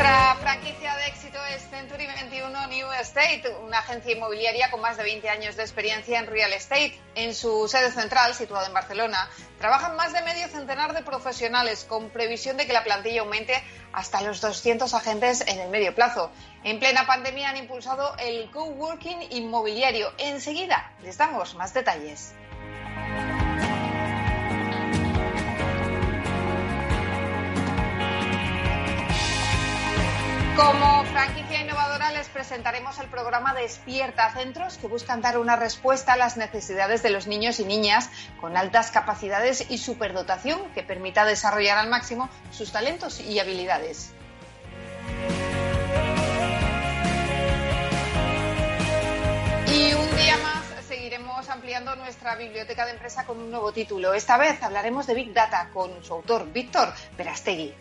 Nuestra franquicia de éxito es Century 21 New Estate, una agencia inmobiliaria con más de 20 años de experiencia en real estate. En su sede central, situada en Barcelona, trabajan más de medio centenar de profesionales con previsión de que la plantilla aumente hasta los 200 agentes en el medio plazo. En plena pandemia han impulsado el coworking inmobiliario. Enseguida les damos más detalles. Como franquicia innovadora les presentaremos el programa Despierta Centros que buscan dar una respuesta a las necesidades de los niños y niñas con altas capacidades y superdotación que permita desarrollar al máximo sus talentos y habilidades. Y un día más seguiremos ampliando nuestra biblioteca de empresa con un nuevo título. Esta vez hablaremos de Big Data con su autor, Víctor Verastegui.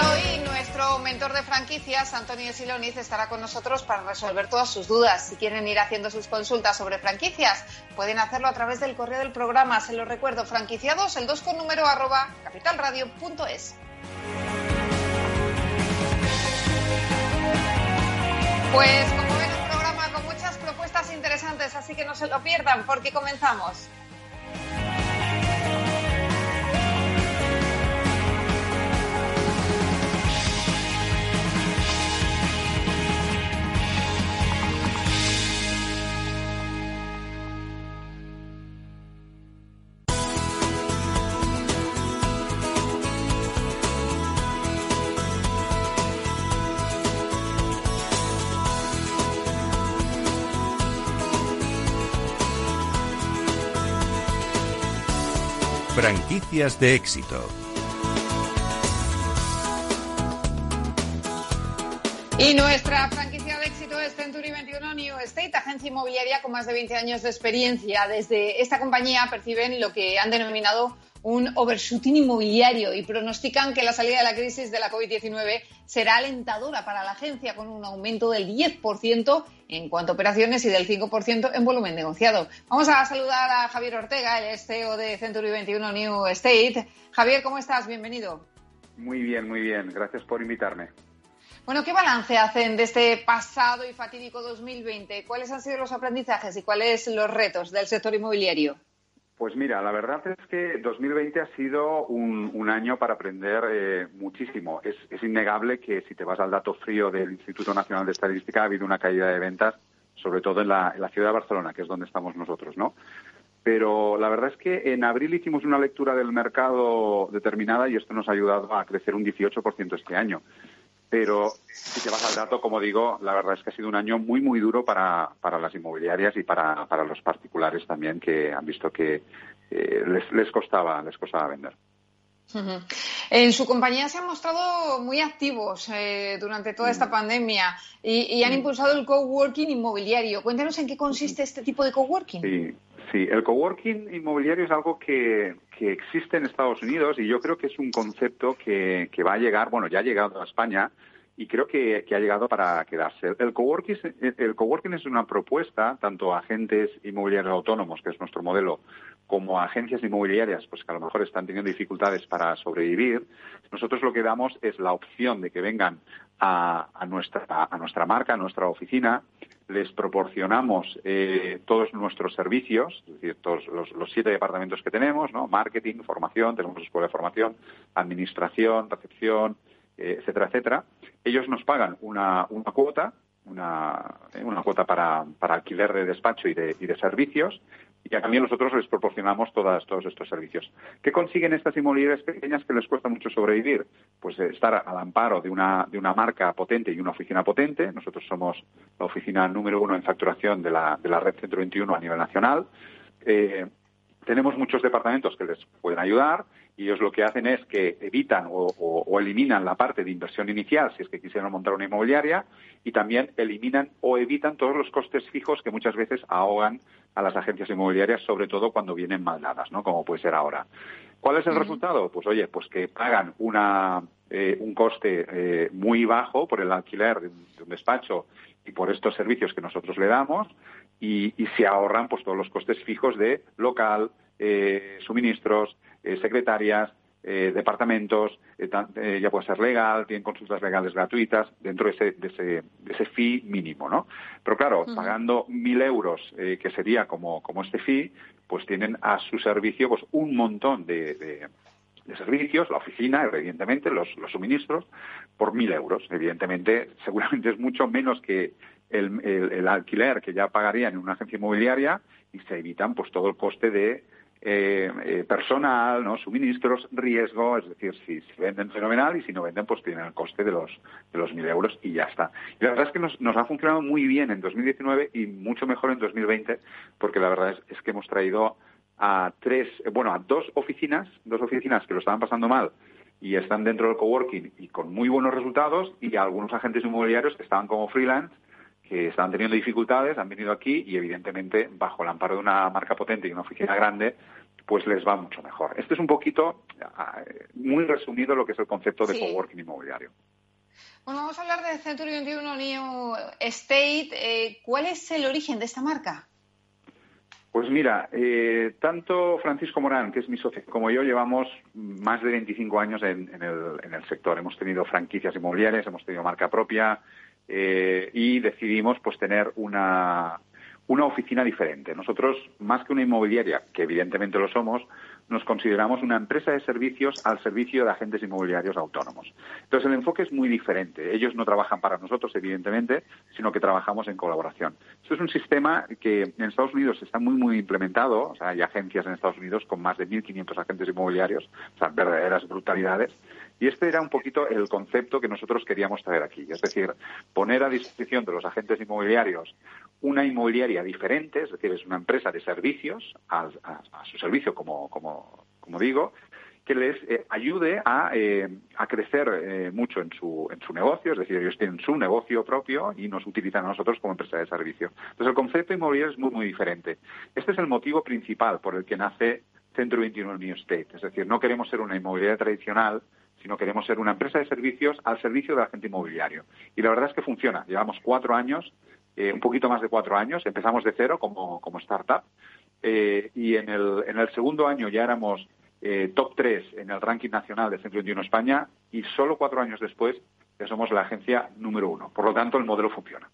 Hoy nuestro mentor de franquicias, Antonio Siloniz, estará con nosotros para resolver todas sus dudas. Si quieren ir haciendo sus consultas sobre franquicias, pueden hacerlo a través del correo del programa. Se lo recuerdo, franquiciados, el 2 con número arroba capitalradio.es. Pues como ven, un programa con muchas propuestas interesantes, así que no se lo pierdan porque comenzamos. Franquicias de éxito. Y nuestra franquicia de éxito es Century 21 New Estate, agencia inmobiliaria con más de 20 años de experiencia. Desde esta compañía perciben lo que han denominado un overshooting inmobiliario y pronostican que la salida de la crisis de la COVID-19 será alentadora para la agencia con un aumento del 10% en cuanto a operaciones y del 5% en volumen negociado. Vamos a saludar a Javier Ortega, el CEO de Century 21 New Estate. Javier, ¿cómo estás? Bienvenido. Muy bien, muy bien. Gracias por invitarme. Bueno, ¿qué balance hacen de este pasado y fatídico 2020? ¿Cuáles han sido los aprendizajes y cuáles los retos del sector inmobiliario? Pues mira, la verdad es que 2020 ha sido un, año para aprender eh, muchísimo. Es, innegable que si te vas al dato frío del Instituto Nacional de Estadística ha habido una caída de ventas, sobre todo en la, en la ciudad de Barcelona, que es donde estamos nosotros, ¿no? Pero la verdad es que en abril hicimos una lectura del mercado determinada y esto nos ha ayudado a crecer un 18% este año. Pero si te vas al dato, como digo, la verdad es que ha sido un año muy, muy duro para, para las inmobiliarias y para, para los particulares también, que han visto que eh, les, les, costaba, les costaba vender. En su compañía se han mostrado muy activos eh, durante toda esta mm. pandemia y, han mm. impulsado el coworking inmobiliario. Cuéntanos en qué consiste este tipo de coworking. Sí, sí. el coworking inmobiliario es algo que, que, existe en Estados Unidos y yo creo que es un concepto que, que va a llegar, bueno, ya ha llegado a España y creo que, que, ha llegado para quedarse. El coworking, el coworking es una propuesta, tanto a agentes inmobiliarios autónomos, que es nuestro modelo, como agencias inmobiliarias, pues que a lo mejor están teniendo dificultades para sobrevivir. Nosotros lo que damos es la opción de que vengan a, nuestra, a nuestra marca, a nuestra oficina, les proporcionamos eh, todos nuestros servicios, es decir, todos los, siete departamentos que tenemos, ¿no? Marketing, formación, tenemos escuela de formación, administración, recepción, eh, etcétera, etcétera. Ellos nos pagan una, una cuota, una, una cuota para, para, alquiler de despacho y de, y de, servicios, y también nosotros les proporcionamos todas, todos estos servicios. ¿Qué consiguen estas inmobiliarias pequeñas que les cuesta mucho sobrevivir? Pues eh, estar al amparo de una, de una marca potente y una oficina potente. Nosotros somos la oficina número uno en facturación de la, de la red Centro 21 a nivel nacional. Eh, tenemos muchos departamentos que les pueden ayudar y ellos lo que hacen es que evitan o, eliminan la parte de inversión inicial si es que quisieran montar una inmobiliaria y también eliminan o evitan todos los costes fijos que muchas veces ahogan a las agencias inmobiliarias, sobre todo cuando vienen mal dadas, ¿no? Como puede ser ahora. ¿Cuál es el resultado? Pues oye, pues que pagan una, eh, un coste eh, muy bajo por el alquiler de un, despacho y por estos servicios que nosotros le damos y, y se ahorran pues todos los costes fijos de local, eh, suministros, secretarias, eh, departamentos, eh, ya puede ser legal, tienen consultas legales gratuitas dentro de ese, de ese, de ese fee mínimo, ¿no? Pero claro, pagando mil euros, que sería como, como este fee, pues tienen a su servicio pues un montón de, de, servicios, la oficina, evidentemente, los, los suministros, por mil euros. Evidentemente, seguramente es mucho menos que el, el, el alquiler que ya pagarían en una agencia inmobiliaria y se evitan pues todo el coste de eh, eh, personal, ¿no? suministros, riesgo, es decir, si, venden fenomenal y si no venden, pues tienen el coste de los de los mil euros y ya está. Y la verdad es que nos, ha funcionado muy bien en 2019 y mucho mejor en 2020, porque la verdad es, que hemos traído a tres, bueno, a dos oficinas, dos oficinas que lo estaban pasando mal y están dentro del coworking y con muy buenos resultados y algunos agentes inmobiliarios que estaban como freelance que estaban teniendo dificultades, han venido aquí y evidentemente bajo el amparo de una marca potente y una oficina grande, pues les va mucho mejor. Este es un poquito, ah, muy resumido, lo que es el concepto de coworking inmobiliario. Bueno, vamos a hablar de Century 21 New Estate. Eh, ¿Cuál es el origen de esta marca? Pues mira, eh, tanto Francisco Morán, que es mi socio, como yo llevamos más de 25 años en, el, en el sector. Hemos tenido franquicias inmobiliarias, hemos tenido marca propia, eh, y decidimos pues tener una, una oficina diferente. Nosotros, más que una inmobiliaria, que evidentemente lo somos, nos consideramos una empresa de servicios al servicio de agentes inmobiliarios autónomos. Entonces, el enfoque es muy diferente. Ellos no trabajan para nosotros, evidentemente, sino que trabajamos en colaboración. Esto es un sistema que en Estados Unidos está muy, muy implementado. O sea, hay agencias en Estados Unidos con más de 1.500 agentes inmobiliarios, o sea, verdaderas brutalidades. Y este era un poquito el concepto que nosotros queríamos traer aquí. Es decir, poner a disposición de los agentes inmobiliarios una inmobiliaria diferente, es decir, es una empresa de servicios a, su servicio, como digo, que les eh, ayude a, eh, a crecer eh, mucho en su, en su negocio, es decir, ellos tienen su negocio propio y nos utilizan a nosotros como empresa de servicio. Entonces, el concepto inmobiliario es muy, muy diferente. Este es el motivo principal por el que nace Centro 21 New State. Es decir, no queremos ser una inmobiliaria tradicional sino queremos ser una empresa de servicios al servicio del agente inmobiliario. Y la verdad es que funciona. Llevamos cuatro años, eh, un poquito más de cuatro años, empezamos de cero como, como startup eh, y en el, en el segundo año ya éramos eh, top tres en el ranking nacional de Centro 21 España y solo cuatro años después ya somos la agencia número uno. Por lo tanto, el modelo funciona.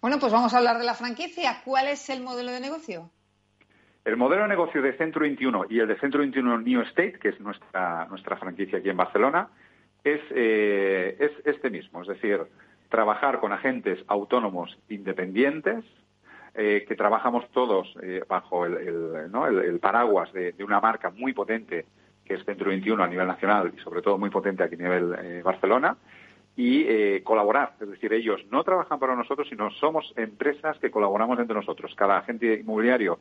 Bueno, pues vamos a hablar de la franquicia. ¿Cuál es el modelo de negocio? El modelo de negocio de Centro 21 y el de Centro 21 New State, que es nuestra, nuestra franquicia aquí en Barcelona, es, eh, es este mismo, es decir, trabajar con agentes autónomos independientes, eh, que trabajamos todos eh, bajo el, paraguas de, una marca muy potente que es Centro 21 a nivel nacional y sobre todo muy potente aquí a nivel Barcelona, y eh, colaborar. Es decir, ellos no trabajan para nosotros, sino somos empresas que colaboramos entre nosotros. Cada agente inmobiliario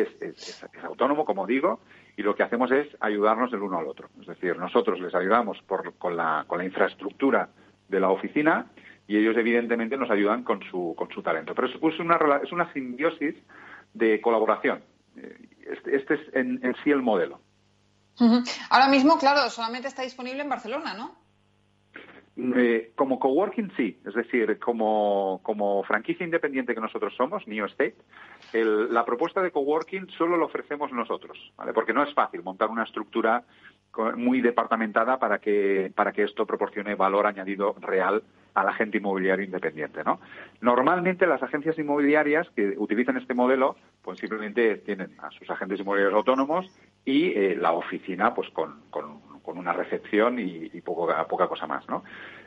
es, autónomo, como digo, y lo que hacemos es ayudarnos el uno al otro. Es decir, nosotros les ayudamos con, la, infraestructura de la oficina y ellos, evidentemente, nos ayudan con su, con su talento. Pero es, una, es una simbiosis de colaboración. Eh, este, este, es en, en sí el modelo. Ahora mismo, claro, solamente está disponible en Barcelona, ¿no? Eh, como coworking sí, es decir, como, como franquicia independiente que nosotros somos, New State, la propuesta de coworking solo lo ofrecemos nosotros, ¿vale? Porque no es fácil montar una estructura muy departamentada para que, para que esto proporcione valor añadido real al agente inmobiliario independiente, ¿no? Normalmente las agencias inmobiliarias que utilizan este modelo, pues simplemente tienen a sus agentes inmobiliarios autónomos y eh, la oficina, pues con, con con una recepción y, poca, poca cosa más, ¿no?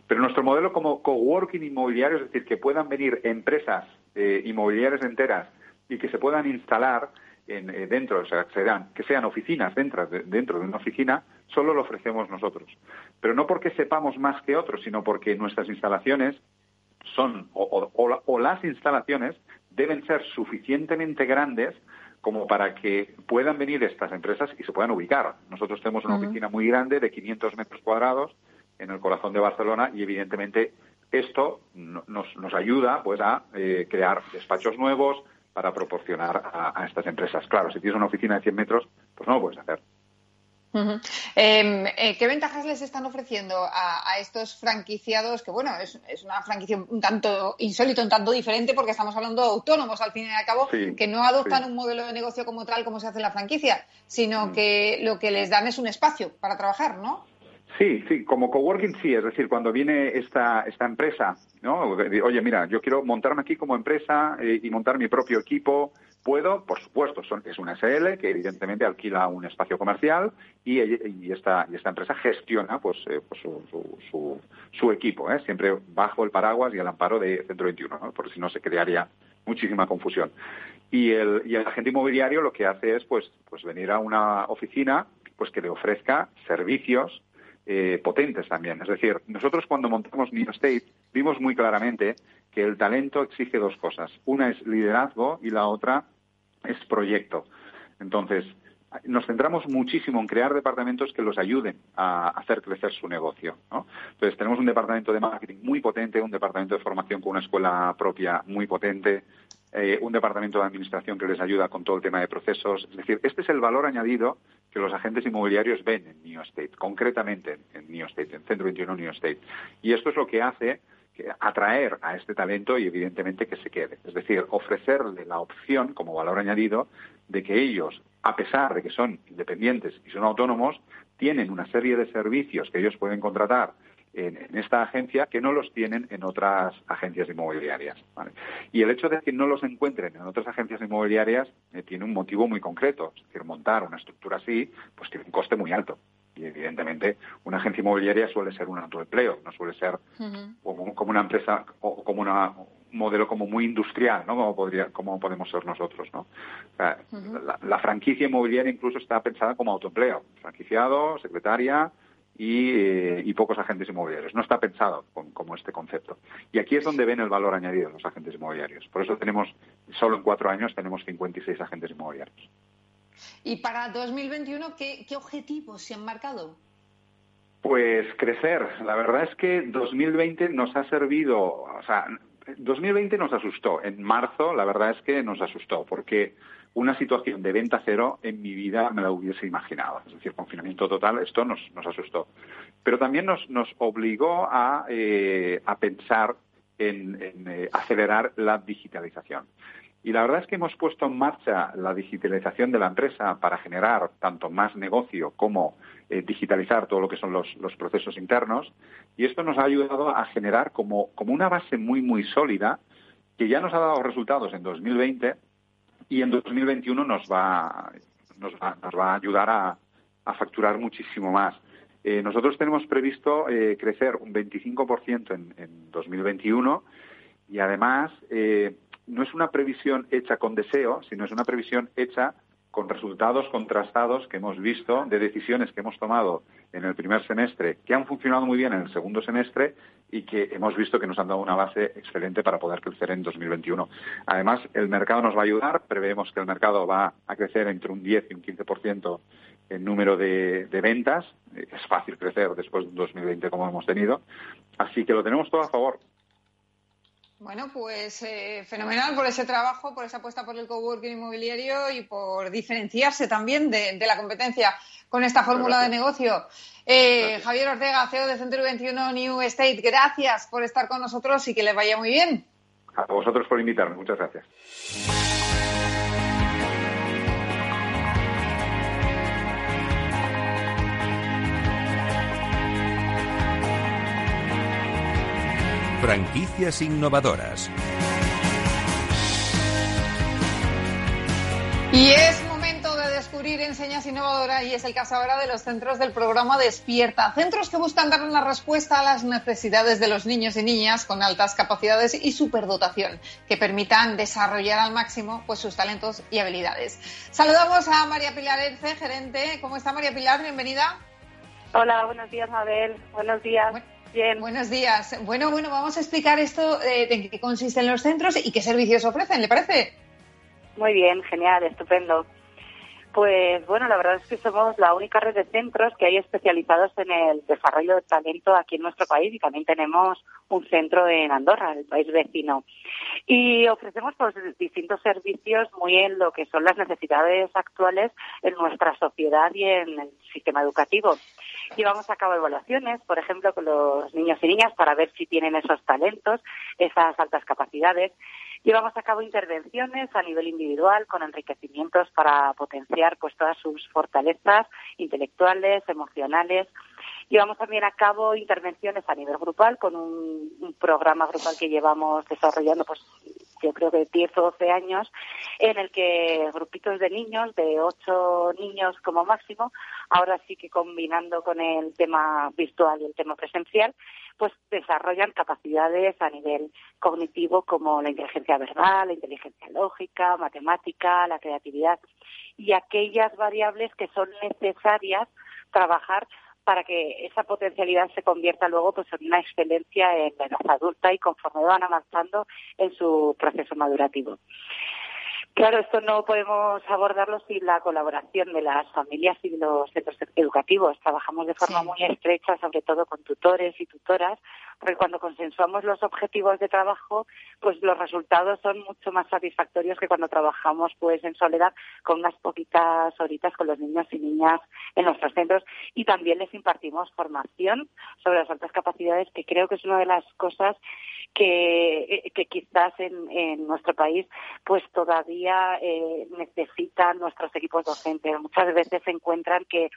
Pero nuestro modelo como coworking inmobiliario, es decir, que puedan venir empresas eh, inmobiliarias enteras y que se puedan instalar, en, eh, dentro, o sea, serán, que sean oficinas dentro de, dentro de una oficina, solo lo ofrecemos nosotros. Pero no porque sepamos más que otros, sino porque nuestras instalaciones son, o las instalaciones deben ser suficientemente grandes como para que puedan venir estas empresas y se puedan ubicar. Nosotros tenemos una oficina muy grande de 500 metros cuadrados en el corazón de Barcelona y evidentemente esto nos, nos ayuda pues a eh, crear despachos nuevos para proporcionar a, a, estas empresas. Claro, si tienes una oficina de 100 metros, pues no lo puedes hacer. Eh, ¿Qué ventajas les están ofreciendo a, estos franquiciados? Que bueno, es, una franquicia un tanto insólito, un tanto diferente, porque estamos hablando de autónomos al fin y al cabo, que no adoptan un modelo de negocio como tal, como se hace en la franquicia, sino mm. que lo que les dan es un espacio para trabajar, ¿no? Sí, sí, como coworking sí, es decir, cuando viene esta, esta empresa, ¿no? Oye, mira, yo quiero montarme aquí como empresa eh, y montar mi propio equipo, puedo, por supuesto, son, es una SL que evidentemente alquila un espacio comercial y, y, esta, y esta empresa gestiona pues, eh, pues su, su, su, equipo, ¿eh? siempre bajo el paraguas y el amparo de Centro 21, ¿no? por si no se crearía muchísima confusión. Y el, y el agente inmobiliario lo que hace es pues, pues venir a una oficina pues que le ofrezca servicios eh, potentes también. Es decir, nosotros cuando montamos New State vimos muy claramente que el talento exige dos cosas. Una es liderazgo y la otra es proyecto. Entonces, nos centramos muchísimo en crear departamentos que los ayuden a hacer crecer su negocio. Entonces, tenemos un departamento de marketing muy potente, un departamento de formación con una escuela propia muy potente, eh, un departamento de administración que les ayuda con todo el tema de procesos. Es decir, este es el valor añadido que los agentes inmobiliarios ven en New State, concretamente en New State, en Centro 21 New State. Y esto es lo que hace atraer a este talento y evidentemente que se quede. Es decir, ofrecerle la opción como valor añadido de que ellos, a pesar de que son independientes y son autónomos, tienen una serie de servicios que ellos pueden contratar en, esta agencia que no los tienen en otras agencias inmobiliarias. Y el hecho de que no los encuentren en otras agencias inmobiliarias eh, tiene un motivo muy concreto. Es decir, montar una estructura así pues tiene un coste muy alto. Y evidentemente una agencia inmobiliaria suele ser un autoempleo, no suele ser como, una empresa o como una, un modelo como muy industrial, ¿no? Como podría, como podemos ser nosotros, ¿no? la, la, franquicia inmobiliaria incluso está pensada como autoempleo, franquiciado, secretaria, eh, y, pocos agentes inmobiliarios. No está pensado como este concepto. Y aquí es donde ven el valor añadido los agentes inmobiliarios. Por eso tenemos, solo en cuatro años, tenemos 56 agentes inmobiliarios. ¿Y para 2021 qué, qué objetivos se han marcado? Pues crecer. La verdad es que 2020 nos ha servido, o sea, 2020 nos asustó. En marzo, la verdad es que nos asustó, porque una situación de venta cero en mi vida me la hubiese imaginado. Es decir, confinamiento total, esto nos, nos asustó. Pero también nos, nos obligó a, eh, a pensar en, eh, acelerar la digitalización. Y la verdad es que hemos puesto en marcha la digitalización de la empresa para generar tanto más negocio como eh, digitalizar todo lo que son los, los, procesos internos. Y esto nos ha ayudado a generar como, como una base muy, muy sólida que ya nos ha dado resultados en 2020 y en 2021 nos va, nos va, nos va a ayudar a, a facturar muchísimo más. Eh, nosotros tenemos previsto eh, crecer un 25% en, en 2021 y además eh, no es una previsión hecha con deseo, sino es una previsión hecha con resultados contrastados que hemos visto de decisiones que hemos tomado en el primer semestre, que han funcionado muy bien en el segundo semestre y que hemos visto que nos han dado una base excelente para poder crecer en 2021. Además, el mercado nos va a ayudar. Preveemos que el mercado va a crecer entre un 10 y un 15% en número de, de ventas. Es fácil crecer después de un 2020 como hemos tenido. Así que lo tenemos todo a favor. Bueno, pues eh, fenomenal por ese trabajo, por esa apuesta por el coworking inmobiliario y por diferenciarse también de, la competencia con esta fórmula de negocio. Eh, Javier Ortega, CEO de Centro 21 New State, gracias por estar con nosotros y que les vaya muy bien. A vosotros por invitarme, muchas gracias. Franquicias innovadoras. Y es momento de descubrir enseñas innovadoras y es el caso ahora de los centros del programa Despierta. Centros que buscan dar una respuesta a las necesidades de los niños y niñas con altas capacidades y superdotación que permitan desarrollar al máximo pues, sus talentos y habilidades. Saludamos a María Pilar Erce, gerente. ¿Cómo está María Pilar? Bienvenida. Hola, buenos días, Mabel. Buenos días. Bien. Buenos días. Bueno, bueno, vamos a explicar esto eh, de qué consisten los centros y qué servicios ofrecen, ¿le parece? Muy bien, genial, estupendo. Pues bueno, la verdad es que somos la única red de centros que hay especializados en el desarrollo de talento aquí en nuestro país y también tenemos un centro en Andorra, el país vecino. Y ofrecemos pues, distintos servicios muy en lo que son las necesidades actuales en nuestra sociedad y en el sistema educativo. Llevamos a cabo evaluaciones, por ejemplo, con los niños y niñas para ver si tienen esos talentos, esas altas capacidades Llevamos a cabo intervenciones a nivel individual con enriquecimientos para potenciar pues todas sus fortalezas intelectuales, emocionales. Llevamos también a cabo intervenciones a nivel grupal con un, programa grupal que llevamos desarrollando pues yo creo que 10 o 12 años, en el que grupitos de niños, de 8 niños como máximo, ahora sí que combinando con el tema virtual y el tema presencial, pues desarrollan capacidades a nivel cognitivo como la inteligencia verbal, la inteligencia lógica, matemática, la creatividad. Y aquellas variables que son necesarias trabajar para que esa potencialidad se convierta luego pues en una excelencia en la edad adulta y conforme van avanzando en su proceso madurativo. Claro, esto no podemos abordarlo sin la colaboración de las familias y los centros educativos. Trabajamos de forma muy estrecha, sobre todo con tutores y tutoras, porque cuando consensuamos los objetivos de trabajo, pues los resultados son mucho más satisfactorios que cuando trabajamos pues en soledad con unas poquitas horitas con los niños y niñas en nuestros centros y también les impartimos formación sobre las altas capacidades, que creo que es una de las cosas que, que quizás en, en nuestro país pues todavía eh, necesitan nuestros equipos docentes. Muchas veces se encuentran que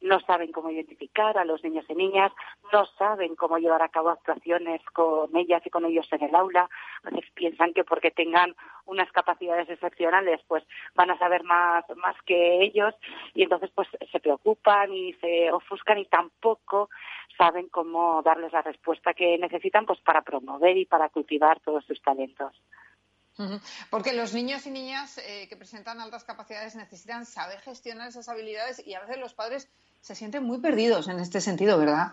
no saben cómo identificar a los niños y niñas, no saben cómo llevar a cabo actuaciones con ellas y con ellos en el aula. A veces piensan que porque tengan unas capacidades excepcionales, pues van a saber más, más que ellos y entonces pues se preocupan y se ofuscan y tampoco saben cómo darles la respuesta que necesitan pues para promover y para cultivar todos sus talentos. Porque los niños y niñas eh, que presentan altas capacidades necesitan saber gestionar esas habilidades y a veces los padres se sienten muy perdidos en este sentido, ¿verdad?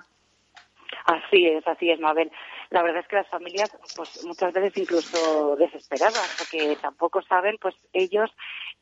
Así es, así es, Mabel. La verdad es que las familias, pues muchas veces incluso desesperadas, porque tampoco saben, pues ellos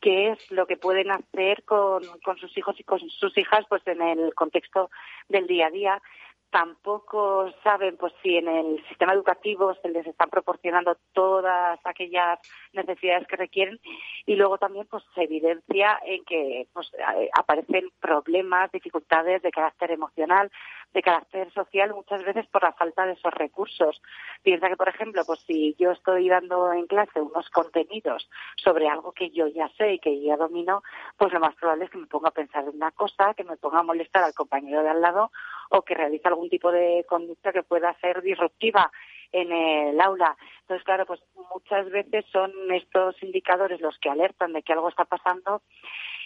qué es lo que pueden hacer con, con sus hijos y con sus hijas, pues en el contexto del día a día tampoco saben pues si en el sistema educativo se les están proporcionando todas aquellas necesidades que requieren y luego también pues se evidencia en que pues eh, aparecen problemas, dificultades de carácter emocional, de carácter social muchas veces por la falta de esos recursos. Piensa que por ejemplo, pues si yo estoy dando en clase unos contenidos sobre algo que yo ya sé y que ya domino, pues lo más probable es que me ponga a pensar en una cosa, que me ponga a molestar al compañero de al lado o que realice algún tipo de conducta que pueda ser disruptiva en el aula. Entonces, claro, pues muchas veces son estos indicadores los que alertan de que algo está pasando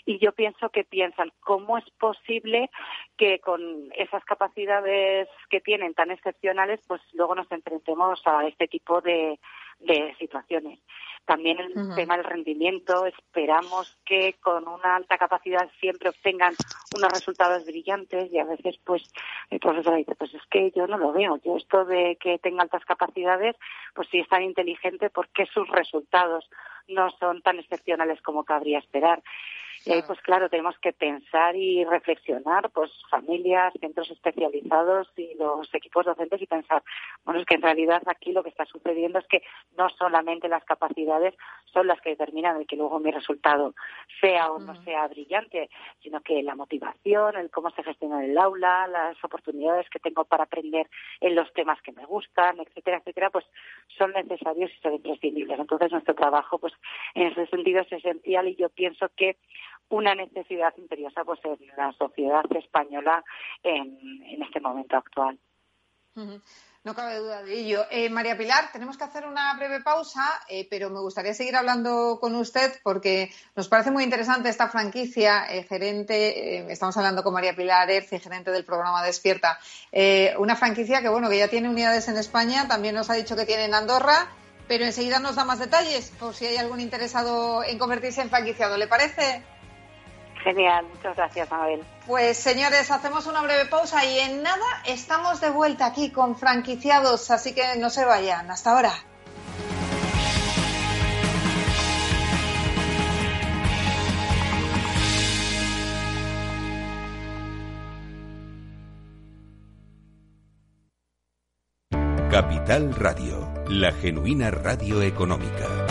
y yo pienso que piensan cómo es posible que con esas capacidades que tienen tan excepcionales, pues luego nos enfrentemos a este tipo de, de situaciones. También el tema del rendimiento, esperamos que con una alta capacidad siempre obtengan unos resultados brillantes y a veces pues el profesor dice, pues es que yo no lo veo, yo esto de que tenga altas capacidades, pues si es tan inteligente, ¿por qué sus resultados no son tan excepcionales como cabría esperar? Y ahí, pues claro, tenemos que pensar y reflexionar, pues familias, centros especializados y los equipos docentes y pensar, bueno, es que en realidad aquí lo que está sucediendo es que no solamente las capacidades son las que determinan el que luego mi resultado sea o no sea brillante, sino que la motivación, el cómo se gestiona el aula, las oportunidades que tengo para aprender en los temas que me gustan, etcétera, etcétera, pues son necesarios y son imprescindibles. Entonces nuestro trabajo, pues en ese sentido es esencial y yo pienso que una necesidad imperiosa pues en la sociedad española en, este momento actual. No cabe duda de ello. Eh, María Pilar, tenemos que hacer una breve pausa, eh, pero me gustaría seguir hablando con usted porque nos parece muy interesante esta franquicia. Eh, gerente, estamos hablando con María Pilar Erci, gerente del programa Despierta. una franquicia que, bueno, que ya tiene unidades en España, también nos ha dicho que tiene en Andorra, pero enseguida nos da más detalles por si hay algún interesado en convertirse en franquiciado. ¿Le parece? Genial, muchas gracias, Mabel. Pues señores, hacemos una breve pausa y en nada estamos de vuelta aquí con franquiciados, así que no se vayan. Hasta ahora. Capital Radio, la genuina radio económica.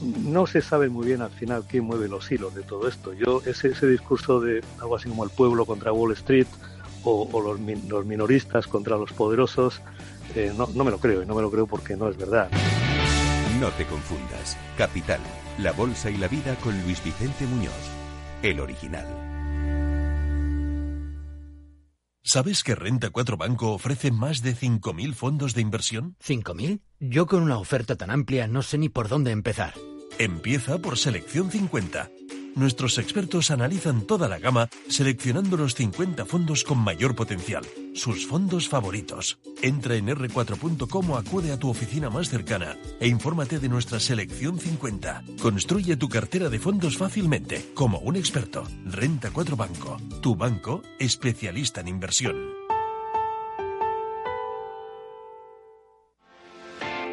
no se sabe muy bien al final quién mueve los hilos de todo esto. Yo, ese, ese discurso de algo así como el pueblo contra Wall Street o, los, minoristas contra los poderosos, eh, no, no me lo creo y no me lo creo porque no es verdad. No te confundas. Capital, la bolsa y la vida con Luis Vicente Muñoz, el original. ¿Sabes que Renta 4 Banco ofrece más de 5.000 fondos de inversión? ¿5.000? Yo con una oferta tan amplia no sé ni por dónde empezar. Empieza por Selección 50 nuestros expertos analizan toda la gama seleccionando los 50 fondos con mayor potencial, sus fondos favoritos. Entra en r4.com o acude a tu oficina más cercana e infórmate de nuestra selección 50. Construye tu cartera de fondos fácilmente, como un experto. Renta 4 Banco, tu banco especialista en inversión.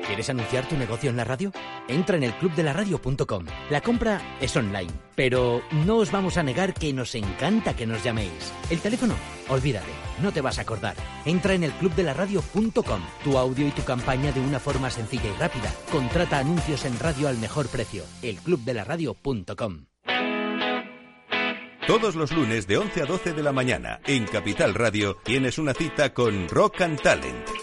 ¿Quieres anunciar tu negocio en la radio? Entra en el clubdelaradio.com. La compra es online, pero no os vamos a negar que nos encanta que nos llaméis. El teléfono, olvídate, no te vas a acordar. Entra en el clubdelaradio.com. Tu audio y tu campaña de una forma sencilla y rápida. Contrata anuncios en radio al mejor precio. Elclubdelaradio.com. Todos los lunes de 11 a 12 de la mañana en Capital Radio tienes una cita con Rock and Talent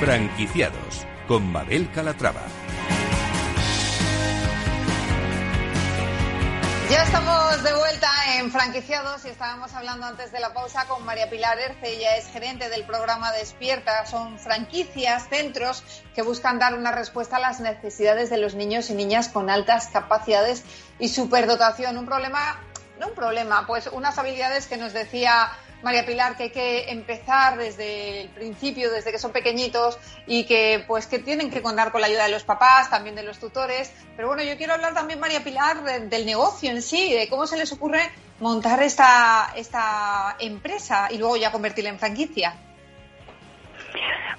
Franquiciados con Mabel Calatrava. Ya estamos de vuelta en franquiciados y estábamos hablando antes de la pausa con María Pilar Erce, ella es gerente del programa Despierta. Son franquicias, centros que buscan dar una respuesta a las necesidades de los niños y niñas con altas capacidades y superdotación. Un problema, no un problema, pues unas habilidades que nos decía María Pilar, que hay que empezar desde el principio, desde que son pequeñitos y que pues que tienen que contar con la ayuda de los papás, también de los tutores. Pero bueno, yo quiero hablar también, María Pilar, del negocio en sí, de cómo se les ocurre montar esta, esta empresa y luego ya convertirla en franquicia.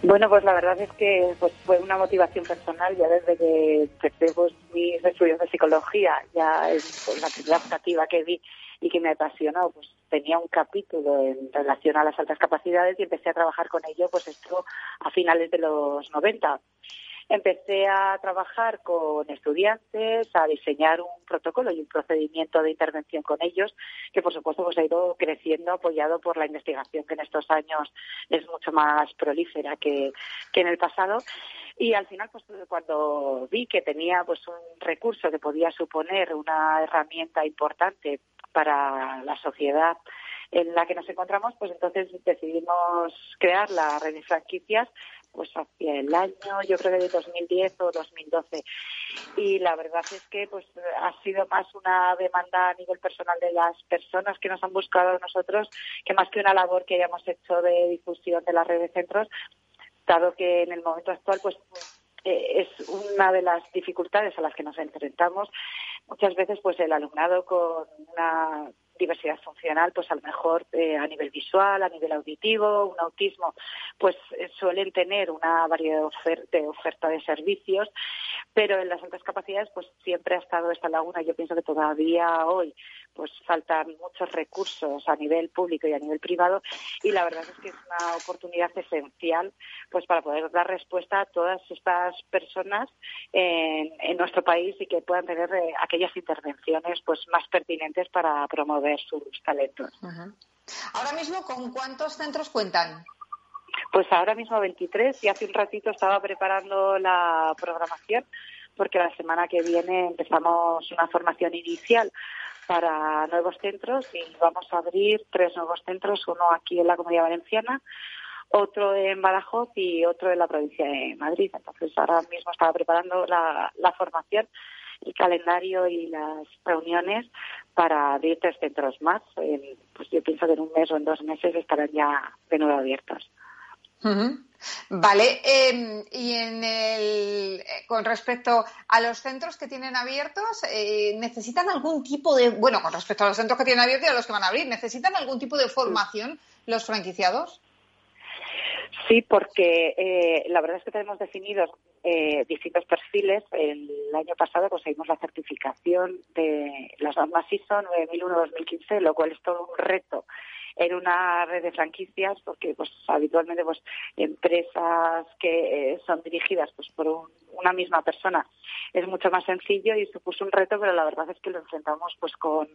Bueno, pues la verdad es que pues fue una motivación personal ya desde que empecé pues, mis estudios de psicología, ya es pues, la primera optativa que vi y que me apasionó, pues tenía un capítulo en relación a las altas capacidades y empecé a trabajar con ello, pues esto a finales de los 90. Empecé a trabajar con estudiantes, a diseñar un protocolo y un procedimiento de intervención con ellos, que por supuesto pues ha ido creciendo apoyado por la investigación que en estos años es mucho más prolífera que, que en el pasado. Y al final, pues cuando vi que tenía pues un recurso que podía suponer una herramienta importante para la sociedad en la que nos encontramos, pues entonces decidimos crear la red de franquicias pues hacia el año, yo creo que de 2010 o 2012. Y la verdad es que pues ha sido más una demanda a nivel personal de las personas que nos han buscado a nosotros que más que una labor que hayamos hecho de difusión de la red de centros, dado que en el momento actual pues eh, es una de las dificultades a las que nos enfrentamos. Muchas veces, pues el alumnado con una diversidad funcional, pues a lo mejor eh, a nivel visual, a nivel auditivo, un autismo, pues eh, suelen tener una variedad de, oferta de servicios, pero en las altas capacidades, pues siempre ha estado esta laguna. Yo pienso que todavía hoy, pues faltan muchos recursos a nivel público y a nivel privado, y la verdad es que es una oportunidad esencial, pues para poder dar respuesta a todas estas personas en, nuestro país y que puedan tener eh, aquellas intervenciones, pues más pertinentes para promover sus talentos. Ahora mismo, ¿con cuántos centros cuentan? Pues ahora mismo 23 y hace un ratito estaba preparando la programación porque la semana que viene empezamos una formación inicial para nuevos centros y vamos a abrir tres nuevos centros, uno aquí en la Comunidad Valenciana, otro en Badajoz y otro en la provincia de Madrid. Entonces ahora mismo estaba preparando la, la formación el calendario y las reuniones para abrir tres centros más. pues yo pienso que en un mes o en dos meses estarán ya de nuevo abiertos. Vale, em, y en el, eh, con respecto a los centros que tienen abiertos, eh, ¿necesitan algún tipo de, bueno, con respecto a los centros que tienen abiertos y a los que van a abrir, ¿necesitan algún tipo de formación los franquiciados? Sí, porque eh, la verdad es que tenemos definidos eh, distintos perfiles. El año pasado conseguimos la certificación de las normas ISO 9001-2015, lo cual es todo un reto en una red de franquicias porque pues habitualmente pues empresas que eh, son dirigidas pues por una misma persona es mucho más sencillo y supuso un reto pero la verdad es que lo enfrentamos pues con,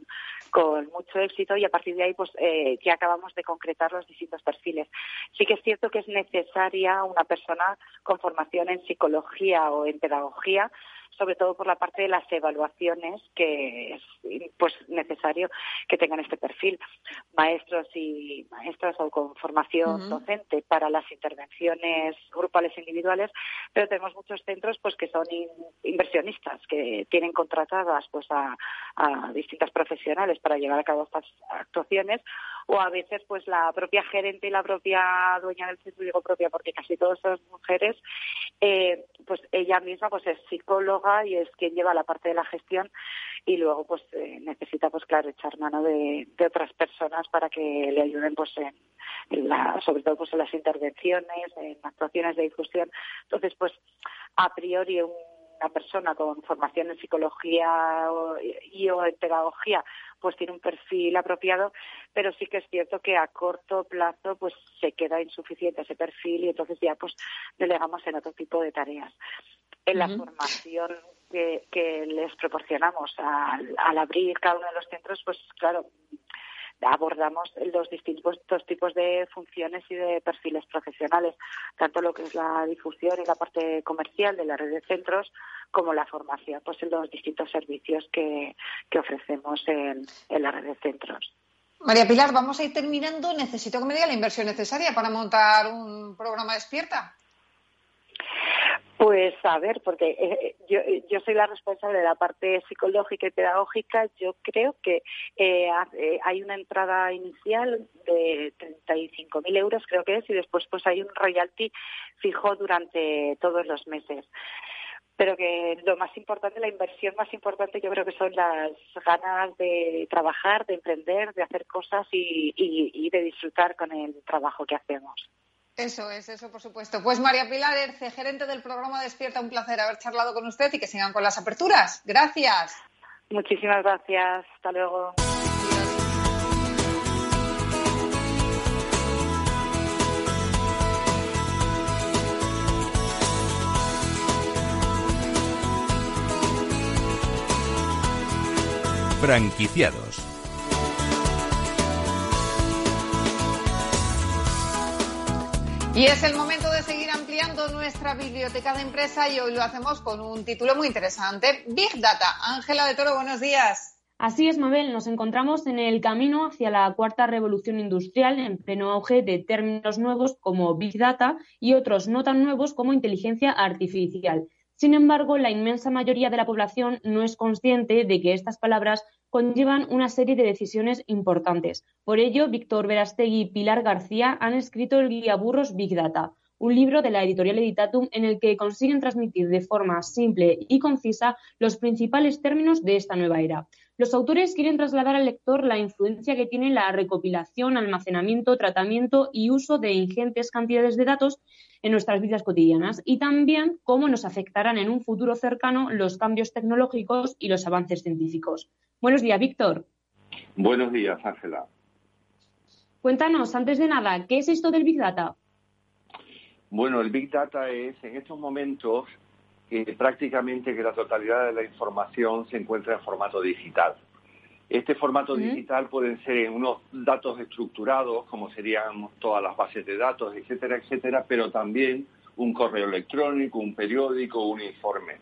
con mucho éxito y a partir de ahí pues eh, ya acabamos de concretar los distintos perfiles. Sí que es cierto que es necesaria una persona con formación en psicología o en pedagogía sobre todo por la parte de las evaluaciones, que es pues necesario que tengan este perfil. Maestros y maestras o con formación docente para las intervenciones grupales e individuales, pero tenemos muchos centros pues que son inversionistas, que tienen contratadas pues a, a distintas profesionales para llevar a cabo estas actuaciones o a veces pues la propia gerente y la propia dueña del centro, digo propia porque casi todas son mujeres, eh, pues ella misma pues es psicóloga y es quien lleva la parte de la gestión y luego pues eh, necesita pues claro echar mano de, otras personas para que le ayuden pues en, la, sobre todo pues en las intervenciones, en actuaciones de difusión. Entonces pues a priori un una persona con formación en psicología y o en pedagogía pues tiene un perfil apropiado, pero sí que es cierto que a corto plazo pues se queda insuficiente ese perfil y entonces ya pues delegamos en otro tipo de tareas. En la formación que, les proporcionamos al, abrir cada uno de los centros, pues claro, abordamos los distintos tipos de funciones y de perfiles profesionales, tanto lo que es la difusión y la parte comercial de la red de centros, como la formación, pues en los distintos servicios que, ofrecemos en, en la red de centros. María Pilar, vamos a ir terminando. Necesito que me diga la inversión necesaria para montar un programa despierta. Pues a ver, porque eh, yo, yo, soy la responsable de la parte psicológica y pedagógica. Yo creo que eh, eh, hay una entrada inicial de 35.000 euros, creo que es, y después pues hay un royalty fijo durante todos los meses. Pero que lo más importante, la inversión más importante, yo creo que son las ganas de trabajar, de emprender, de hacer cosas y, y de disfrutar con el trabajo que hacemos. Eso es, eso por supuesto. Pues María Pilar Erce, gerente del programa Despierta, un placer haber charlado con usted y que sigan con las aperturas. Gracias. Muchísimas gracias. Hasta luego. Franquiciados Y es el momento de seguir ampliando nuestra biblioteca de empresa y hoy lo hacemos con un título muy interesante, Big Data. Ángela de Toro, buenos días. Así es, Mabel, nos encontramos en el camino hacia la cuarta revolución industrial en pleno auge de términos nuevos como Big Data y otros no tan nuevos como inteligencia artificial. Sin embargo, la inmensa mayoría de la población no es consciente de que estas palabras conllevan una serie de decisiones importantes. Por ello, Víctor Verastegui y Pilar García han escrito el guía Burros Big Data, un libro de la editorial Editatum en el que consiguen transmitir de forma simple y concisa los principales términos de esta nueva era. Los autores quieren trasladar al lector la influencia que tiene la recopilación, almacenamiento, tratamiento y uso de ingentes cantidades de datos en nuestras vidas cotidianas y también cómo nos afectarán en un futuro cercano los cambios tecnológicos y los avances científicos. Buenos días, Víctor. Buenos días, Ángela. Cuéntanos, antes de nada, ¿qué es esto del Big Data? Bueno, el Big Data es en estos momentos que prácticamente que la totalidad de la información se encuentra en formato digital. Este formato digital pueden ser en unos datos estructurados, como serían todas las bases de datos, etcétera, etcétera, pero también un correo electrónico, un periódico, un informe.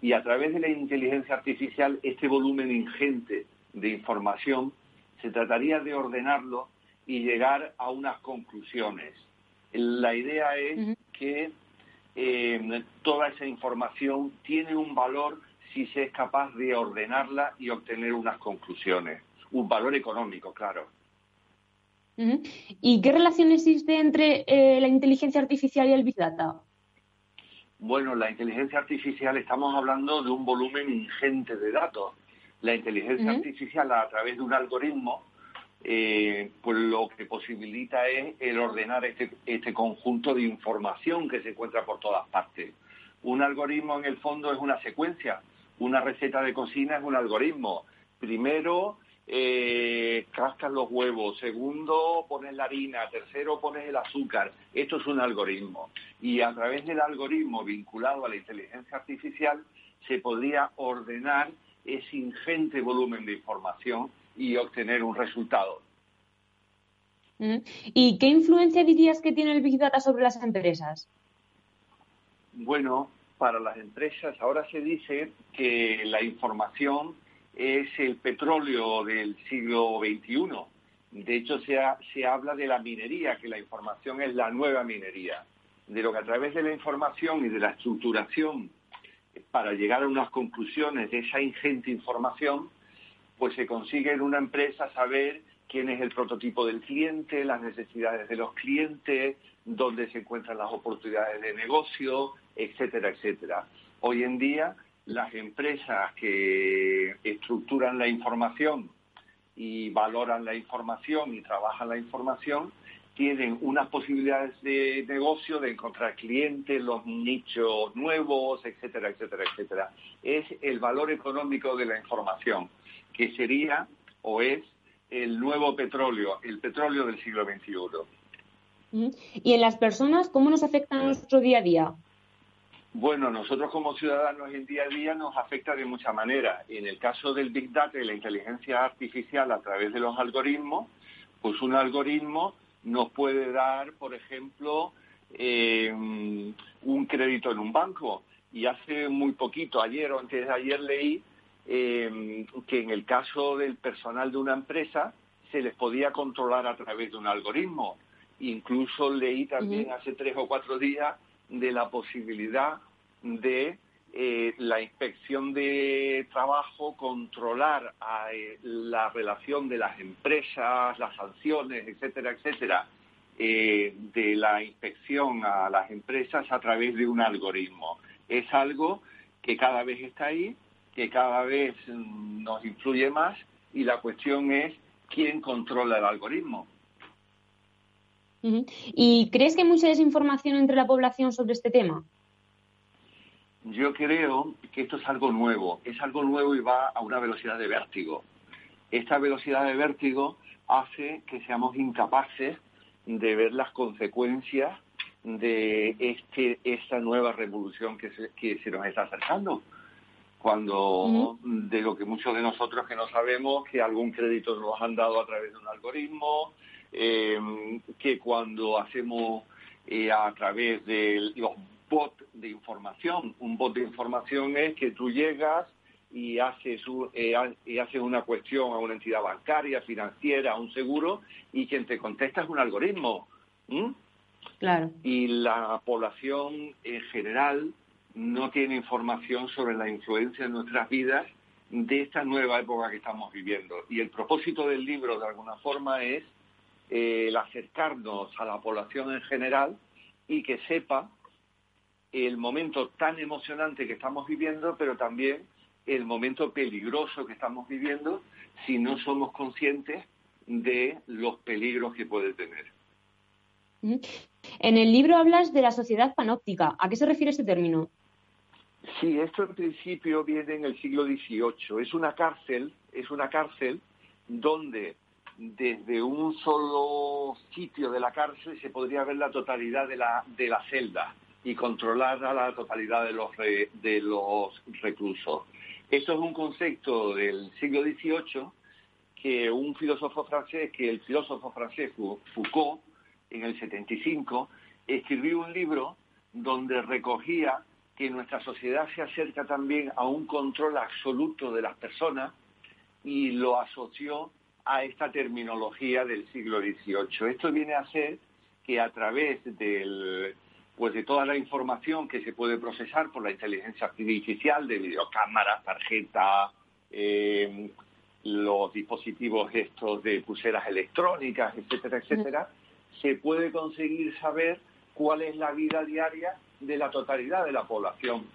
Y a través de la inteligencia artificial, este volumen ingente de información se trataría de ordenarlo y llegar a unas conclusiones. La idea es que eh, toda esa información tiene un valor si se es capaz de ordenarla y obtener unas conclusiones. Un valor económico, claro. ¿Y qué relación existe entre eh, la inteligencia artificial y el Big Data? Bueno, la inteligencia artificial estamos hablando de un volumen ingente de datos. La inteligencia artificial a través de un algoritmo eh, pues lo que posibilita es el ordenar este, este conjunto de información que se encuentra por todas partes. Un algoritmo en el fondo es una secuencia, una receta de cocina es un algoritmo. Primero eh, cascas los huevos, segundo pones la harina, tercero pones el azúcar. Esto es un algoritmo. Y a través del algoritmo vinculado a la inteligencia artificial se podría ordenar ese ingente volumen de información y obtener un resultado. Mm. ¿Y qué influencia dirías que tiene el Big Data sobre las empresas? Bueno, para las empresas ahora se dice que la información es el petróleo del siglo XXI. De hecho, se, se habla de la minería, que la información es la nueva minería. De lo que a través de la información y de la estructuración para llegar a unas conclusiones de esa ingente información, pues se consigue en una empresa saber quién es el prototipo del cliente, las necesidades de los clientes, dónde se encuentran las oportunidades de negocio, etcétera, etcétera. Hoy en día, las empresas que estructuran la información y valoran la información y trabajan la información tienen unas posibilidades de negocio, de encontrar clientes, los nichos nuevos, etcétera, etcétera, etcétera. Es el valor económico de la información, que sería o es el nuevo petróleo, el petróleo del siglo XXI. ¿Y en las personas cómo nos afecta nuestro día a día? Bueno, nosotros como ciudadanos en día a día nos afecta de muchas maneras. En el caso del Big Data y la inteligencia artificial a través de los algoritmos, pues un algoritmo nos puede dar, por ejemplo, eh, un crédito en un banco. Y hace muy poquito, ayer o antes de ayer, leí eh, que en el caso del personal de una empresa se les podía controlar a través de un algoritmo. Incluso leí también hace tres o cuatro días de la posibilidad de eh, la inspección de trabajo controlar eh, la relación de las empresas, las sanciones, etcétera, etcétera, eh, de la inspección a las empresas a través de un algoritmo. Es algo que cada vez está ahí, que cada vez mm, nos influye más y la cuestión es quién controla el algoritmo. ¿Y crees que hay mucha desinformación entre la población sobre este tema? Yo creo que esto es algo nuevo, es algo nuevo y va a una velocidad de vértigo. Esta velocidad de vértigo hace que seamos incapaces de ver las consecuencias de este, esta nueva revolución que se, que se nos está acercando. Cuando de lo que muchos de nosotros que no sabemos, que algún crédito nos han dado a través de un algoritmo, eh, que cuando hacemos eh, a través de los bot de información. Un bot de información es que tú llegas y haces, eh, y haces una cuestión a una entidad bancaria, financiera, a un seguro, y quien te contesta es un algoritmo. Claro. Y la población en general no tiene información sobre la influencia en nuestras vidas de esta nueva época que estamos viviendo. Y el propósito del libro, de alguna forma, es eh, el acercarnos a la población en general y que sepa el momento tan emocionante que estamos viviendo, pero también el momento peligroso que estamos viviendo si no somos conscientes de los peligros que puede tener. En el libro hablas de la sociedad panóptica. ¿A qué se refiere ese término? Sí, esto en principio viene en el siglo XVIII. Es una cárcel, es una cárcel donde desde un solo sitio de la cárcel se podría ver la totalidad de la, de la celda y controlar a la totalidad de los, de los reclusos. Esto es un concepto del siglo XVIII que un filósofo francés, que el filósofo francés Foucault, en el 75, escribió un libro donde recogía que nuestra sociedad se acerca también a un control absoluto de las personas y lo asoció a esta terminología del siglo XVIII. Esto viene a ser que a través del, pues de toda la información que se puede procesar por la inteligencia artificial de videocámaras, tarjetas, eh, los dispositivos estos de pulseras electrónicas, etcétera, etcétera, se puede conseguir saber cuál es la vida diaria de la totalidad de la población.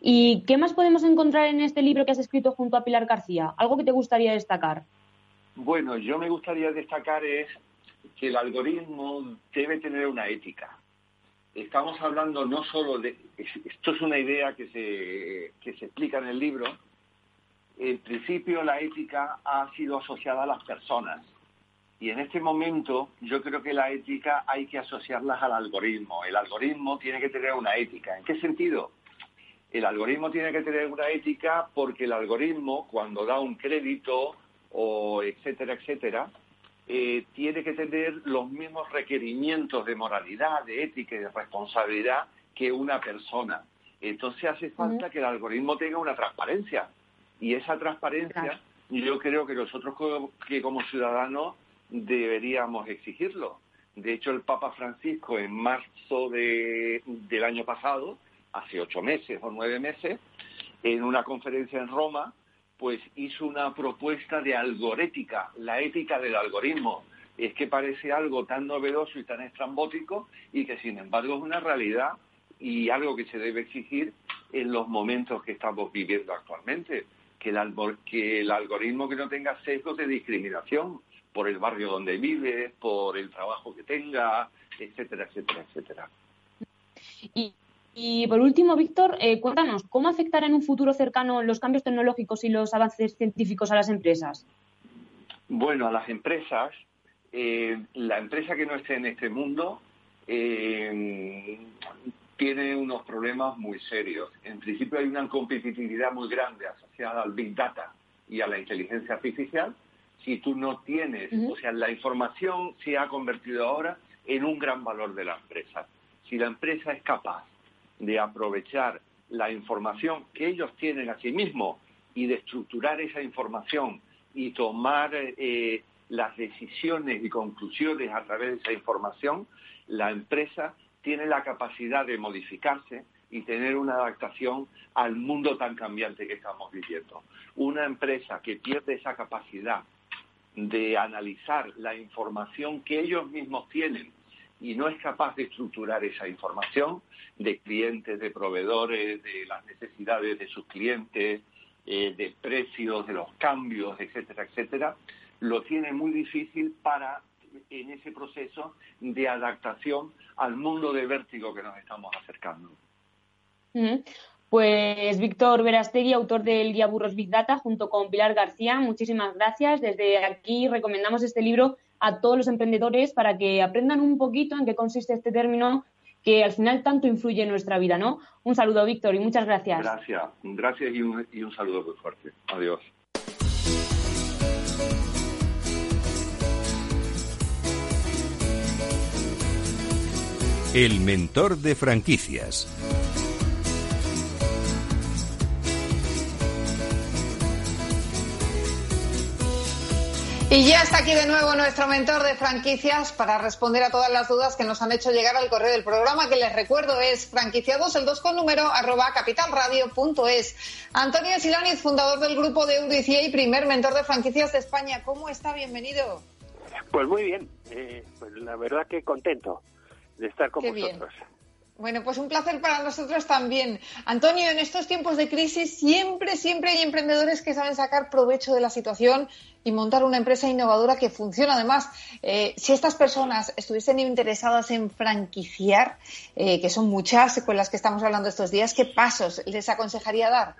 ¿Y qué más podemos encontrar en este libro que has escrito junto a Pilar García? ¿Algo que te gustaría destacar? Bueno, yo me gustaría destacar es que el algoritmo debe tener una ética. Estamos hablando no solo de... Esto es una idea que se, que se explica en el libro. En principio la ética ha sido asociada a las personas. Y en este momento yo creo que la ética hay que asociarlas al algoritmo. El algoritmo tiene que tener una ética. ¿En qué sentido? El algoritmo tiene que tener una ética porque el algoritmo, cuando da un crédito o etcétera, etcétera, eh, tiene que tener los mismos requerimientos de moralidad, de ética y de responsabilidad que una persona. Entonces hace falta que el algoritmo tenga una transparencia. Y esa transparencia yo creo que nosotros que como ciudadanos deberíamos exigirlo. De hecho, el Papa Francisco en marzo de, del año pasado, hace ocho meses o nueve meses, en una conferencia en Roma, pues hizo una propuesta de algorética, la ética del algoritmo. Es que parece algo tan novedoso y tan estrambótico y que sin embargo es una realidad y algo que se debe exigir en los momentos que estamos viviendo actualmente. Que el, que el algoritmo que no tenga sesgos de discriminación, por el barrio donde vive, por el trabajo que tenga, etcétera, etcétera, etcétera. Y, por último, Víctor, eh, cuéntanos, ¿cómo afectará en un futuro cercano los cambios tecnológicos y los avances científicos a las empresas? Bueno, a las empresas, eh, la empresa que no esté en este mundo eh, tiene unos problemas muy serios. En principio hay una competitividad muy grande asociada al Big Data y a la inteligencia artificial. Si tú no tienes, o sea, la información se ha convertido ahora en un gran valor de la empresa. Si la empresa es capaz de aprovechar la información que ellos tienen a sí mismos y de estructurar esa información y tomar eh, las decisiones y conclusiones a través de esa información, la empresa tiene la capacidad de modificarse y tener una adaptación al mundo tan cambiante que estamos viviendo. Una empresa que pierde esa capacidad de analizar la información que ellos mismos tienen y no es capaz de estructurar esa información de clientes, de proveedores, de las necesidades de sus clientes, eh, de precios, de los cambios, etcétera, etcétera, lo tiene muy difícil para en ese proceso de adaptación al mundo de vértigo que nos estamos acercando. Pues Víctor Verastegui, autor del guía Burros Big Data, junto con Pilar García, muchísimas gracias. Desde aquí recomendamos este libro a todos los emprendedores para que aprendan un poquito en qué consiste este término que al final tanto influye en nuestra vida, ¿no? Un saludo, Víctor, y muchas gracias. Gracias, gracias y un, y un saludo muy fuerte. Adiós. El mentor de franquicias. Y ya está aquí de nuevo nuestro mentor de franquicias para responder a todas las dudas que nos han hecho llegar al correo del programa, que les recuerdo es franquiciados, el 2 con número, arroba capitalradio.es. Antonio Silaniz, fundador del grupo de Euricia y primer mentor de franquicias de España. ¿Cómo está? Bienvenido. Pues muy bien, eh, pues la verdad que contento de estar con vosotros. Bueno, pues un placer para nosotros también. Antonio, en estos tiempos de crisis siempre, siempre hay emprendedores que saben sacar provecho de la situación y montar una empresa innovadora que funciona. Además, eh, si estas personas estuviesen interesadas en franquiciar, eh, que son muchas con las que estamos hablando estos días, ¿qué pasos les aconsejaría dar?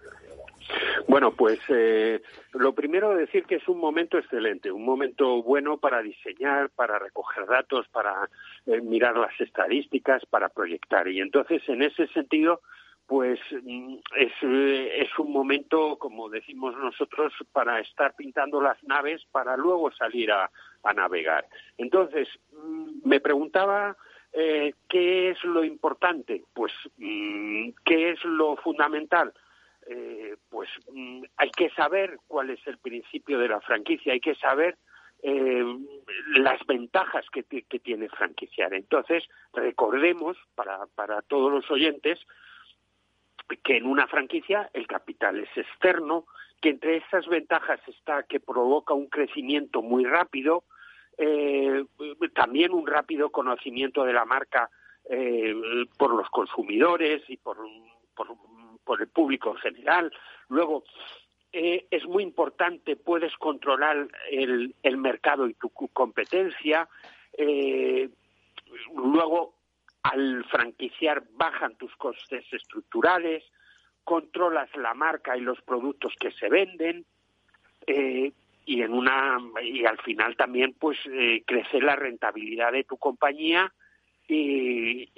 Bueno, pues eh, lo primero decir que es un momento excelente, un momento bueno para diseñar, para recoger datos, para eh, mirar las estadísticas, para proyectar. Y entonces, en ese sentido, pues mm, es, eh, es un momento, como decimos nosotros, para estar pintando las naves para luego salir a, navegar. Entonces, mm, me preguntaba eh, qué es lo importante, pues mm, qué es lo fundamental eh, pues hay que saber cuál es el principio de la franquicia, hay que saber eh, las ventajas que, tiene franquiciar. Entonces, recordemos para, para todos los oyentes que en una franquicia el capital es externo, que entre esas ventajas está que provoca un crecimiento muy rápido, eh, también un rápido conocimiento de la marca por los consumidores y por por el público en general. Luego, eh, es muy importante, puedes controlar el, mercado y tu competencia. Eh, luego, al franquiciar, bajan tus costes estructurales, controlas la marca y los productos que se venden. Eh, y en una y al final también pues crece la rentabilidad de tu compañía y,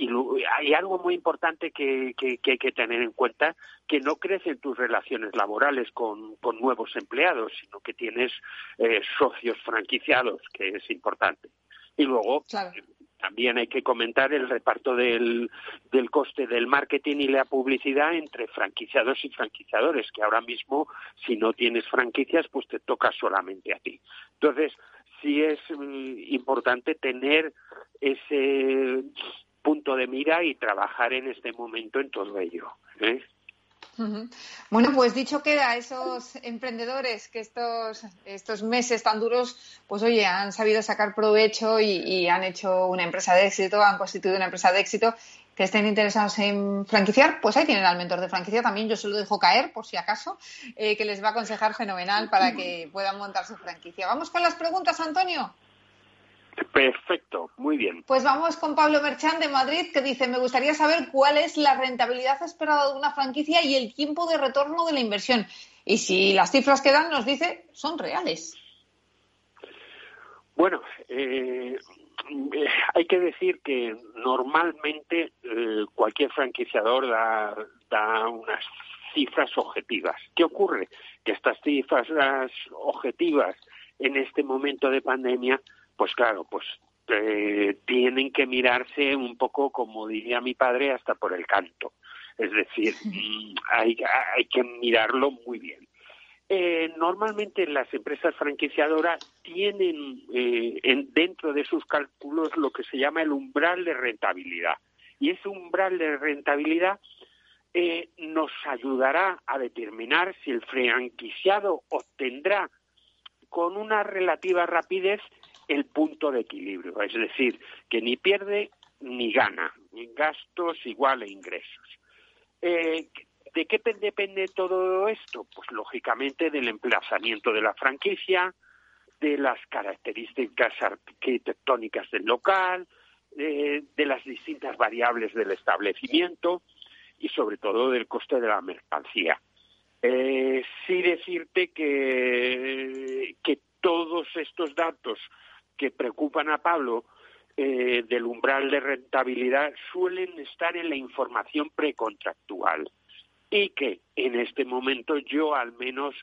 hay algo muy importante que, que, hay que tener en cuenta, que no crecen tus relaciones laborales con, con nuevos empleados, sino que tienes eh, socios franquiciados, que es importante. Y luego también hay que comentar el reparto del, del coste del marketing y la publicidad entre franquiciados y franquiciadores, que ahora mismo si no tienes franquicias, pues te toca solamente a ti. Entonces, sí es mm, importante tener ese punto de mira y trabajar en este momento en todo ello. ¿eh? Bueno, pues dicho queda, esos emprendedores que estos, estos meses tan duros, pues oye, han sabido sacar provecho y, han hecho una empresa de éxito, han constituido una empresa de éxito que estén interesados en franquiciar, pues ahí tienen al mentor de franquicia también. Yo se lo dejo caer, por si acaso, eh, que les va a aconsejar fenomenal para que puedan montar su franquicia. Vamos con las preguntas, Antonio. Perfecto, muy bien. Pues vamos con Pablo Merchán de Madrid, que dice, me gustaría saber cuál es la rentabilidad esperada de una franquicia y el tiempo de retorno de la inversión. Y si las cifras que dan, nos dice, son reales. Bueno, eh, hay que decir que normalmente eh, cualquier franquiciador da, da unas cifras objetivas. ¿Qué ocurre? Que estas cifras objetivas en este momento de pandemia pues claro, pues eh, tienen que mirarse un poco, como diría mi padre, hasta por el canto. Es decir, mm, hay, hay que mirarlo muy bien. Eh, normalmente las empresas franquiciadoras tienen eh, en, dentro de sus cálculos lo que se llama el umbral de rentabilidad. Y ese umbral de rentabilidad eh, nos ayudará a determinar si el franquiciado obtendrá con una relativa rapidez el punto de equilibrio, es decir, que ni pierde ni gana, gastos igual a ingresos. Eh, ¿De qué depende todo esto? Pues lógicamente del emplazamiento de la franquicia, de las características arquitectónicas del local, de las distintas variables del establecimiento y sobre todo del coste de la mercancía. Eh, sí decirte que, que todos estos datos que preocupan a Pablo eh, del umbral de rentabilidad suelen estar en la información precontractual y que en este momento yo al menos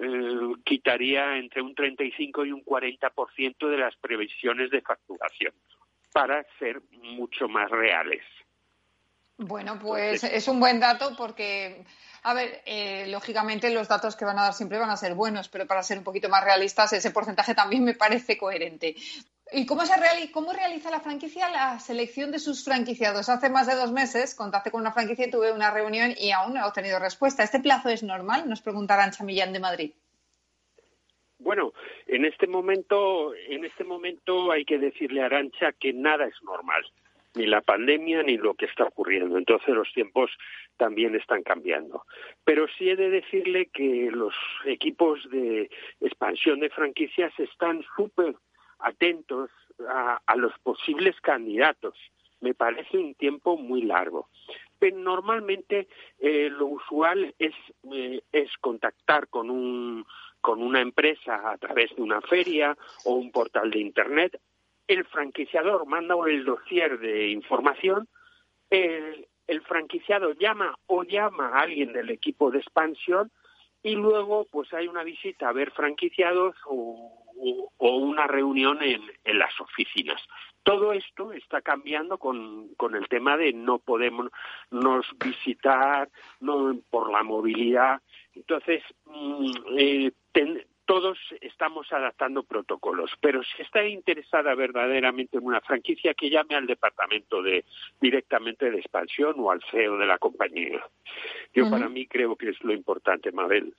eh, quitaría entre un 35 y un 40% de las previsiones de facturación para ser mucho más reales. Bueno, pues es un buen dato porque a ver, eh, lógicamente los datos que van a dar siempre van a ser buenos, pero para ser un poquito más realistas, ese porcentaje también me parece coherente. ¿Y cómo, se cómo realiza la franquicia la selección de sus franquiciados? Hace más de dos meses contacté con una franquicia y tuve una reunión y aún no he obtenido respuesta. ¿Este plazo es normal? Nos pregunta Arancha Millán de Madrid. Bueno, en este momento, en este momento hay que decirle a Arancha que nada es normal ni la pandemia ni lo que está ocurriendo. Entonces los tiempos también están cambiando. Pero sí he de decirle que los equipos de expansión de franquicias están súper atentos a, los posibles candidatos. Me parece un tiempo muy largo. Pero normalmente eh, lo usual es, eh, es contactar con un con una empresa a través de una feria o un portal de internet el franquiciador manda el dossier de información, el, franquiciado llama o llama a alguien del equipo de expansión y luego pues hay una visita a ver franquiciados o, una reunión en, las oficinas. Todo esto está cambiando con, el tema de no podemos nos visitar no, por la movilidad. Entonces, mm, eh, todos estamos adaptando protocolos, pero si está interesada verdaderamente en una franquicia, que llame al departamento de directamente de expansión o al CEO de la compañía. Yo para mí creo que es lo importante, Mabel.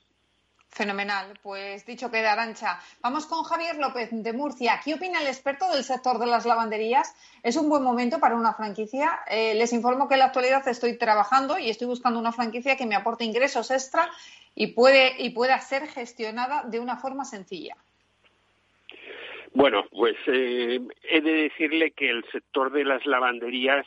Fenomenal. Pues dicho queda, Arancha. Vamos con Javier López de Murcia. ¿Qué opina el experto del sector de las lavanderías? ¿Es un buen momento para una franquicia? Eh, les informo que en la actualidad estoy trabajando y estoy buscando una franquicia que me aporte ingresos extra y, puede, y pueda ser gestionada de una forma sencilla. Bueno, pues eh, he de decirle que el sector de las lavanderías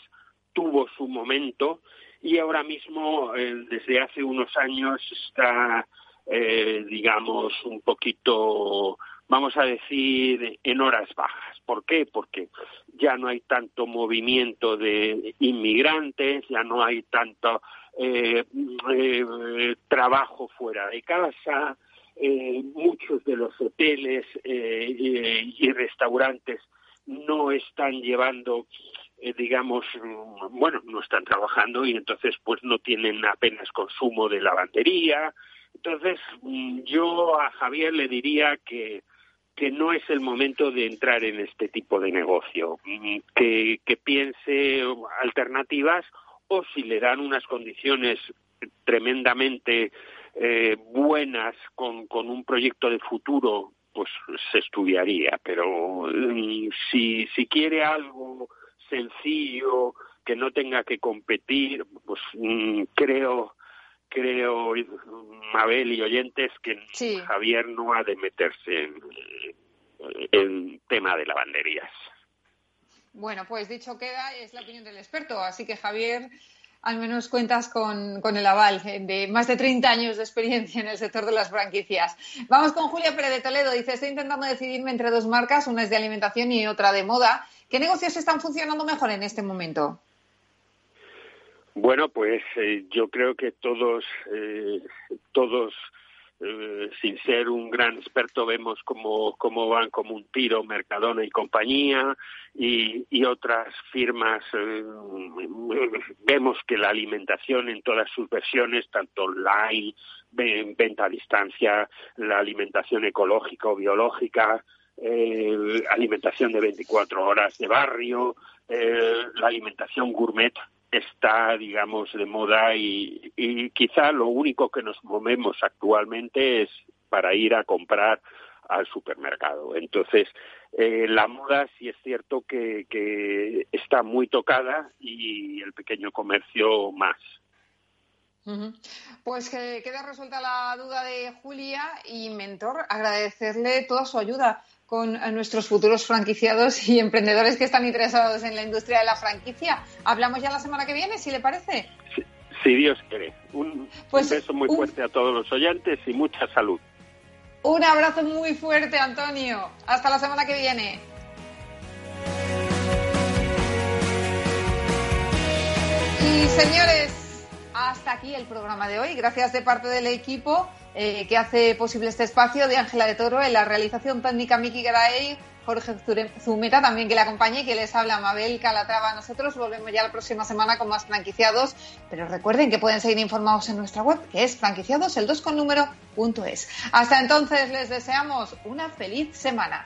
tuvo su momento y ahora mismo, eh, desde hace unos años, está eh, digamos, un poquito, vamos a decir, en horas bajas. ¿Por qué? Porque ya no hay tanto movimiento de inmigrantes, ya no hay tanto eh, eh, trabajo fuera de casa, muchos de los hoteles y restaurantes no están llevando digamos, bueno, no están trabajando y entonces pues no tienen apenas consumo de lavandería, entonces, mm, yo a Javier le diría que, que no es el momento de entrar en este tipo de negocio, mm, que, que piense alternativas o si le dan unas condiciones tremendamente eh, buenas con, con un proyecto de futuro, pues se estudiaría. Pero mm, si, si quiere algo sencillo, que no tenga que competir, pues creo creo, Mabel y oyentes, que Javier no ha de meterse en, el tema de lavanderías. Bueno, pues dicho queda, es la opinión del experto, así que Javier, al menos cuentas con, con, el aval de más de 30 años de experiencia en el sector de las franquicias. Vamos con Julia Pérez de Toledo. Dice, estoy intentando decidirme entre dos marcas, una es de alimentación y otra de moda. ¿Qué negocios están funcionando mejor en este momento? Bueno, pues eh, yo creo que todos, eh, todos, eh, sin ser un gran experto, vemos cómo, cómo van como un tiro Mercadona y compañía y, y otras firmas. vemos que la alimentación en todas sus versiones, tanto online, venta a distancia, la alimentación ecológica o biológica, alimentación de 24 horas de barrio, la alimentación gourmet está, digamos, de moda y, quizá lo único que nos movemos actualmente es para ir a comprar al supermercado. Entonces, eh, la moda sí es cierto que, que, está muy tocada y el pequeño comercio más. Pues que queda resuelta la duda de Julia y Mentor, agradecerle toda su ayuda con nuestros futuros franquiciados y emprendedores que están interesados en la industria de la franquicia. Hablamos ya la semana que viene, si le parece. Si Dios quiere. Un, pues beso muy fuerte a todos los oyentes y mucha salud. Un abrazo muy fuerte, Antonio. Hasta la semana que viene. Y señores, hasta aquí el programa de hoy. Gracias de parte del equipo eh, que hace posible este espacio de Ángela de Toro en la realización técnica Miki Garay, Jorge Zumeta también que le acompañe que les habla Mabel Calatrava. Nosotros volvemos ya la próxima semana con más franquiciados, pero recuerden que pueden seguir informados en nuestra web, que es franquiciados el 2 con número punto es. Hasta entonces les deseamos una feliz semana.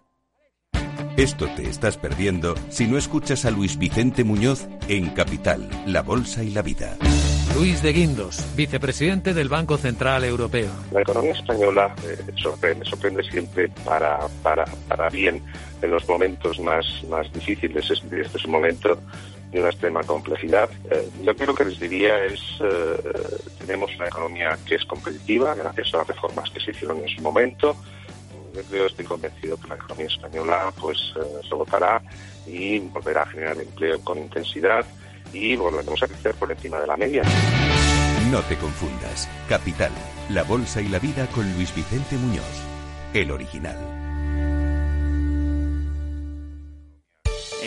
Esto te estás perdiendo si no escuchas a Luis Vicente Muñoz en Capital, La Bolsa y la Vida. Luis de Guindos, vicepresidente del Banco Central Europeo. La economía española eh, sorprende, sorprende siempre para, para, para bien en los momentos más, más difíciles. Este es un momento de una extrema complejidad. Eh, yo creo que les diría es, eh, tenemos una economía que es competitiva gracias a las reformas que se hicieron en su momento yo estoy convencido que la economía española pues eh, se votará y volverá a generar empleo con intensidad y volveremos a crecer por encima de la media. No te confundas. Capital, la bolsa y la vida con Luis Vicente Muñoz, el original.